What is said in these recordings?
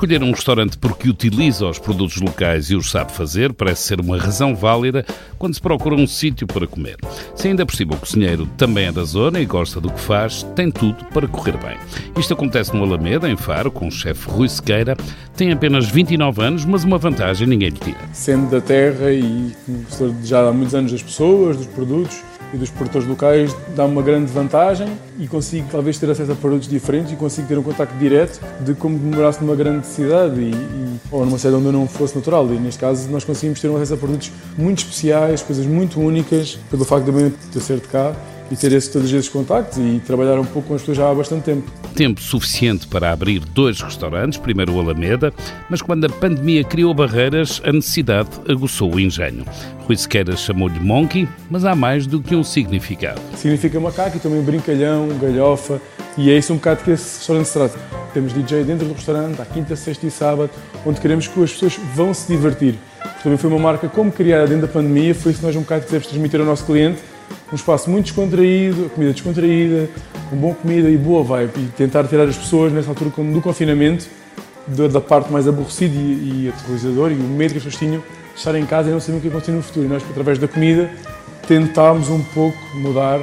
Escolher um restaurante porque utiliza os produtos locais e os sabe fazer parece ser uma razão válida quando se procura um sítio para comer. Se ainda por cima o cozinheiro também é da zona e gosta do que faz, tem tudo para correr bem. Isto acontece no Alameda, em Faro, com o chefe Rui Sequeira. Tem apenas 29 anos, mas uma vantagem ninguém lhe tira. Sendo da terra e já há muitos anos das pessoas, dos produtos, e dos produtores locais dá uma grande vantagem e consigo talvez ter acesso a produtos diferentes e consigo ter um contacto direto de como morasse numa grande cidade e, e, ou numa cidade onde eu não fosse natural. E neste caso nós conseguimos ter um acesso a produtos muito especiais, coisas muito únicas, pelo facto de eu ser de cá e ter esses, todos esses contactos e trabalhar um pouco com as pessoas já há bastante tempo. Tempo suficiente para abrir dois restaurantes, primeiro o Alameda, mas quando a pandemia criou barreiras, a necessidade aguçou o engenho. Rui Sequeira chamou-lhe Monkey, mas há mais do que um significado. Significa macaco e também brincalhão, galhofa, e é isso um bocado que esse restaurante se trata. Temos DJ dentro do restaurante, à quinta, sexta e sábado, onde queremos que as pessoas vão se divertir. Também foi uma marca como criada dentro da pandemia, foi isso que nós um bocado quisemos transmitir ao nosso cliente, um espaço muito descontraído, comida descontraída, com boa comida e boa vibe. E tentar tirar as pessoas, nessa altura do confinamento, da parte mais aborrecida e, e aterrorizadora e o medo que as pessoas tinham de estar em casa e não saber o que ia acontecer no futuro. E nós, através da comida, tentámos um pouco mudar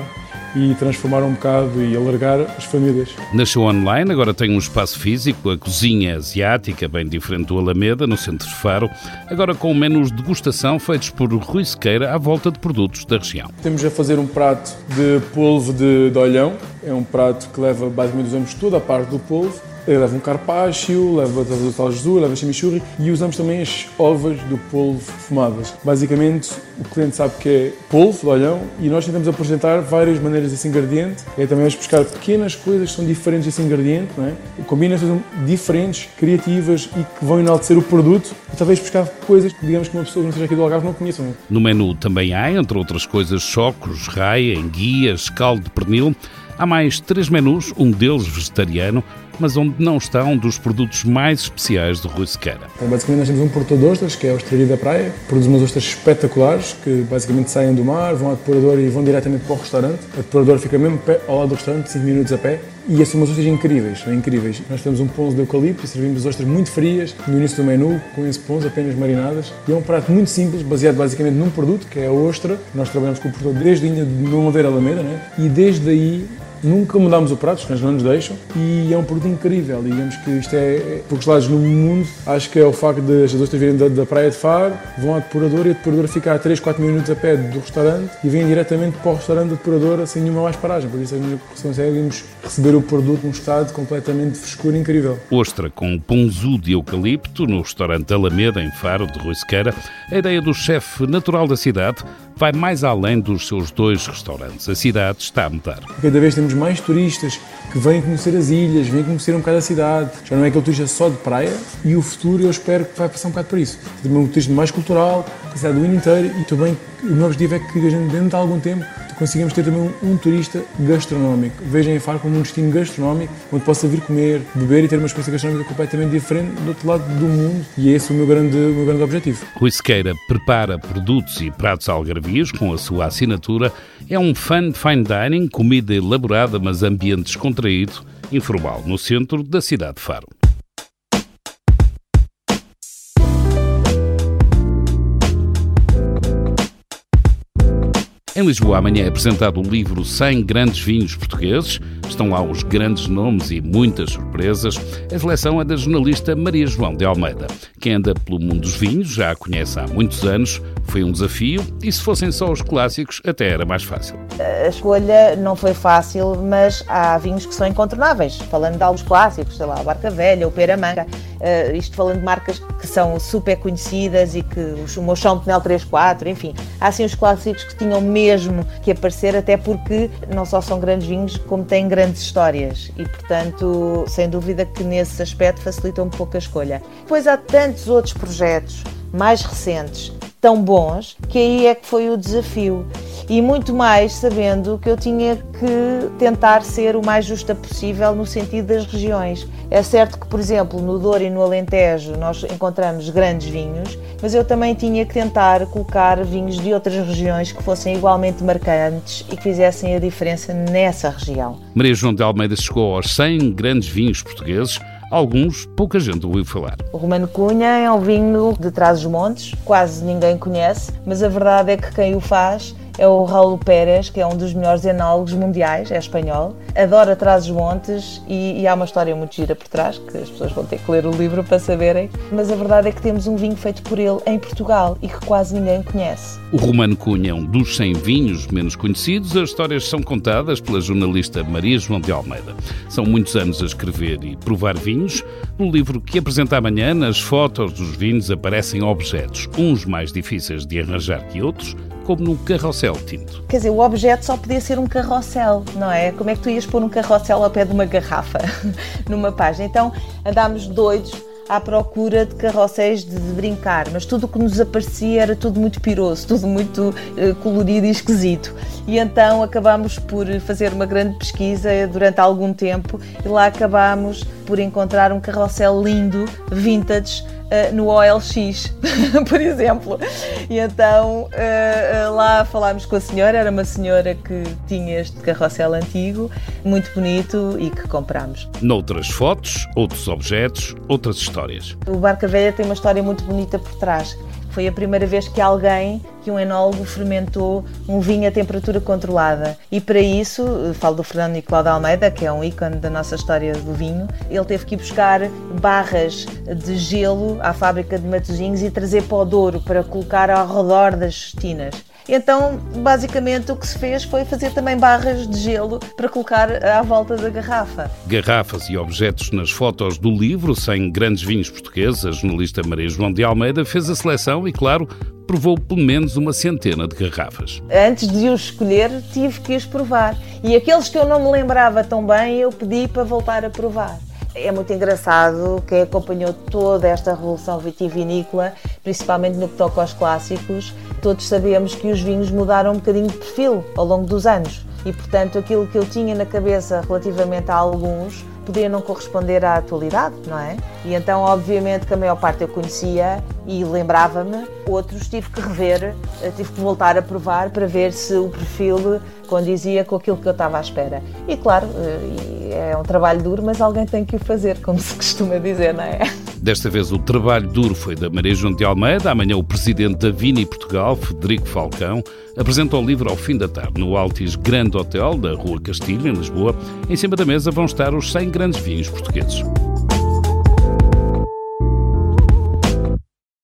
e transformar um bocado e alargar as famílias. Nasceu online, agora tem um espaço físico, a cozinha asiática, bem diferente do Alameda, no centro de Faro, agora com menus de degustação feitos por Rui Sequeira à volta de produtos da região. Temos a fazer um prato de polvo de, de olhão, é um prato que leva, basicamente usamos toda a parte do polvo, leva um carpaccio, leva o Jesus, leva chimichurri e usamos também as ovas do polvo fumadas. Basicamente, o cliente sabe que é polvo de olhão e nós tentamos apresentar várias maneiras desse ingrediente. É também buscar pequenas coisas que são diferentes desse ingrediente, não é? combinações diferentes, criativas e que vão enaltecer o produto e talvez buscar coisas que digamos que uma pessoa que não seja aqui do Algarve não conheça. Não é? No menu também há, entre outras coisas, chocos, raia, enguias, caldo de pernil. Há mais três menus, um deles vegetariano, mas onde não está um dos produtos mais especiais do Rui Sequeira. Então, basicamente nós temos um produtor de ostras, que é a Ostraria da Praia, produz umas ostras espetaculares, que basicamente saem do mar, vão à depuradora e vão diretamente para o restaurante. A depuradora fica mesmo ao lado do restaurante, 5 minutos a pé, e são umas ostras incríveis, incríveis. Nós temos um ponzo de eucalipto e servimos ostras muito frias no início do menu, com esse ponzo apenas marinadas. E é um prato muito simples, baseado basicamente num produto, que é a ostra. Nós trabalhamos com o produtor desde a linha de Madeira Alameda, né? e desde aí Nunca mudámos o prato, os cães não nos deixam e é um produto incrível. Digamos que isto é, é poucos lados no mundo. Acho que é o facto de as ostras virem da, da, praia de Faro, vão à depuradora e a depuradora fica a 3, 4 minutos a pé do restaurante e vêm diretamente para o restaurante da depuradora sem nenhuma mais paragem. Por isso é que conseguimos receber o produto num estado completamente de frescura incrível. Ostra com ponzu de eucalipto no restaurante Alameda, em Faro, de Rui Sequeira. A ideia do chefe natural da cidade vai mais além dos seus dois restaurantes. A cidade está a mudar. Cada vez temos mais turistas que vêm conhecer as ilhas, vêm conhecer um bocado a cidade. Já não é aquele turista só de praia e o futuro eu espero que vai passar um bocado por isso. Também um turismo mais cultural, a cidade do ano inteiro e também o meu objetivo é que a gente dentro de algum tempo conseguimos ter também um, um, turista gastronómico. Vejam em Faro como um destino gastronómico, onde possa vir comer, beber e ter uma experiência gastronómica completamente diferente do outro lado do mundo. E é esse o meu grande, o meu grande objetivo. Rui Sequeira prepara produtos e pratos algarvios com a sua assinatura. É um fã de fine dining, comida elaborada, mas ambiente descontraído, informal, no centro da cidade de Faro. Em Lisboa, amanhã é apresentado o livro 100 Grandes Vinhos Portugueses. Estão lá os grandes nomes e muitas surpresas. A seleção é da jornalista Maria João de Almeida. Quem anda pelo mundo dos vinhos já a conhece há muitos anos. Foi um desafio e, se fossem só os clássicos, até era mais fácil. A escolha não foi fácil, mas há vinhos que são incontornáveis. Falando de alguns clássicos, sei lá, o Barca Velha, o Pera Manga. Uh, isto falando de marcas que são super conhecidas e que o meu chão Penel 34, enfim, há assim os clássicos que tinham mesmo que aparecer, até porque não só são grandes vinhos, como têm grandes histórias e, portanto, sem dúvida que nesse aspecto facilita um pouco a escolha. Depois há tantos outros projetos mais recentes, tão bons, que aí é que foi o desafio e muito mais sabendo que eu tinha que tentar ser o mais justa possível no sentido das regiões. É certo que, por exemplo, no Douro e no Alentejo nós encontramos grandes vinhos, mas eu também tinha que tentar colocar vinhos de outras regiões que fossem igualmente marcantes e que fizessem a diferença nessa região. Maria João de Almeida chegou aos 100 grandes vinhos portugueses Alguns pouca gente ouviu falar. O Romano Cunha é um vinho de Trás-os-Montes, quase ninguém conhece, mas a verdade é que quem o faz é o Raul Pérez, que é um dos melhores enólogos mundiais, é espanhol, adora Traz os Montes e, e, há uma história muito gira por trás, que as pessoas vão ter que ler o livro para saberem, mas a verdade é que temos um vinho feito por ele em Portugal e que quase ninguém conhece. O Romano Cunha é um dos 100 vinhos menos conhecidos. As histórias são contadas pela jornalista Maria João de Almeida. São muitos anos a escrever e provar vinhos. No livro que apresenta amanhã, nas fotos dos vinhos aparecem objetos, uns mais difíceis de arranjar que outros, como num carrossel tinto. Quer dizer, o objeto só podia ser um carrossel, não é? Como é que tu ias pôr um carrossel ao pé de uma garrafa numa página? Então andámos doidos à procura de carrosséis de, brincar, mas tudo o que nos aparecia era tudo muito piroso, tudo muito uh, colorido e esquisito. E então acabámos por fazer uma grande pesquisa durante algum tempo e lá acabámos por encontrar um carrossel lindo, vintage, uh, no OLX, por exemplo. E então uh, lá falámos com a senhora, era uma senhora que tinha este carrossel antigo, muito bonito e que comprámos. Noutras fotos, outros objetos, outras histórias. O Barca Velha tem uma história muito bonita por trás. Foi a primeira vez que alguém, que um enólogo fermentou um vinho a temperatura controlada. E para isso, falo do Fernando Nicolau de Almeida, que é um ícone da nossa história do vinho, ele teve que ir buscar barras de gelo à fábrica de Matosinhos e trazer para o Douro para colocar ao redor das cestinas. Então, basicamente, o que se fez foi fazer também barras de gelo para colocar à volta da garrafa. Garrafas e objetos nas fotos do livro, sem grandes vinhos portugueses, a jornalista Maria João de Almeida fez a seleção e, claro, provou pelo menos uma centena de garrafas. Antes de os escolher, tive que os provar. E aqueles que eu não me lembrava tão bem, eu pedi para voltar a provar. É muito engraçado quem acompanhou toda esta revolução vitivinícola, principalmente no que toca aos clássicos. Todos sabemos que os vinhos mudaram um bocadinho de perfil ao longo dos anos e, portanto, aquilo que eu tinha na cabeça relativamente a alguns podia não corresponder à atualidade, não é? E então, obviamente, que a maior parte eu conhecia e lembrava-me, outros tive que rever, eh, tive que voltar a provar para ver se o perfil condizia com aquilo que eu estava à espera. E claro, eh, é um trabalho duro, mas alguém tem que o fazer, como se costuma dizer, não é? Desta vez o trabalho duro foi da Maria João de Almeida. Amanhã o presidente da Vini Portugal, Federico Falcão, apresenta o livro ao fim da tarde no Altis Grande Hotel da Rua Castilho, em Lisboa. Em cima da mesa vão estar os 100 grandes vinhos portugueses.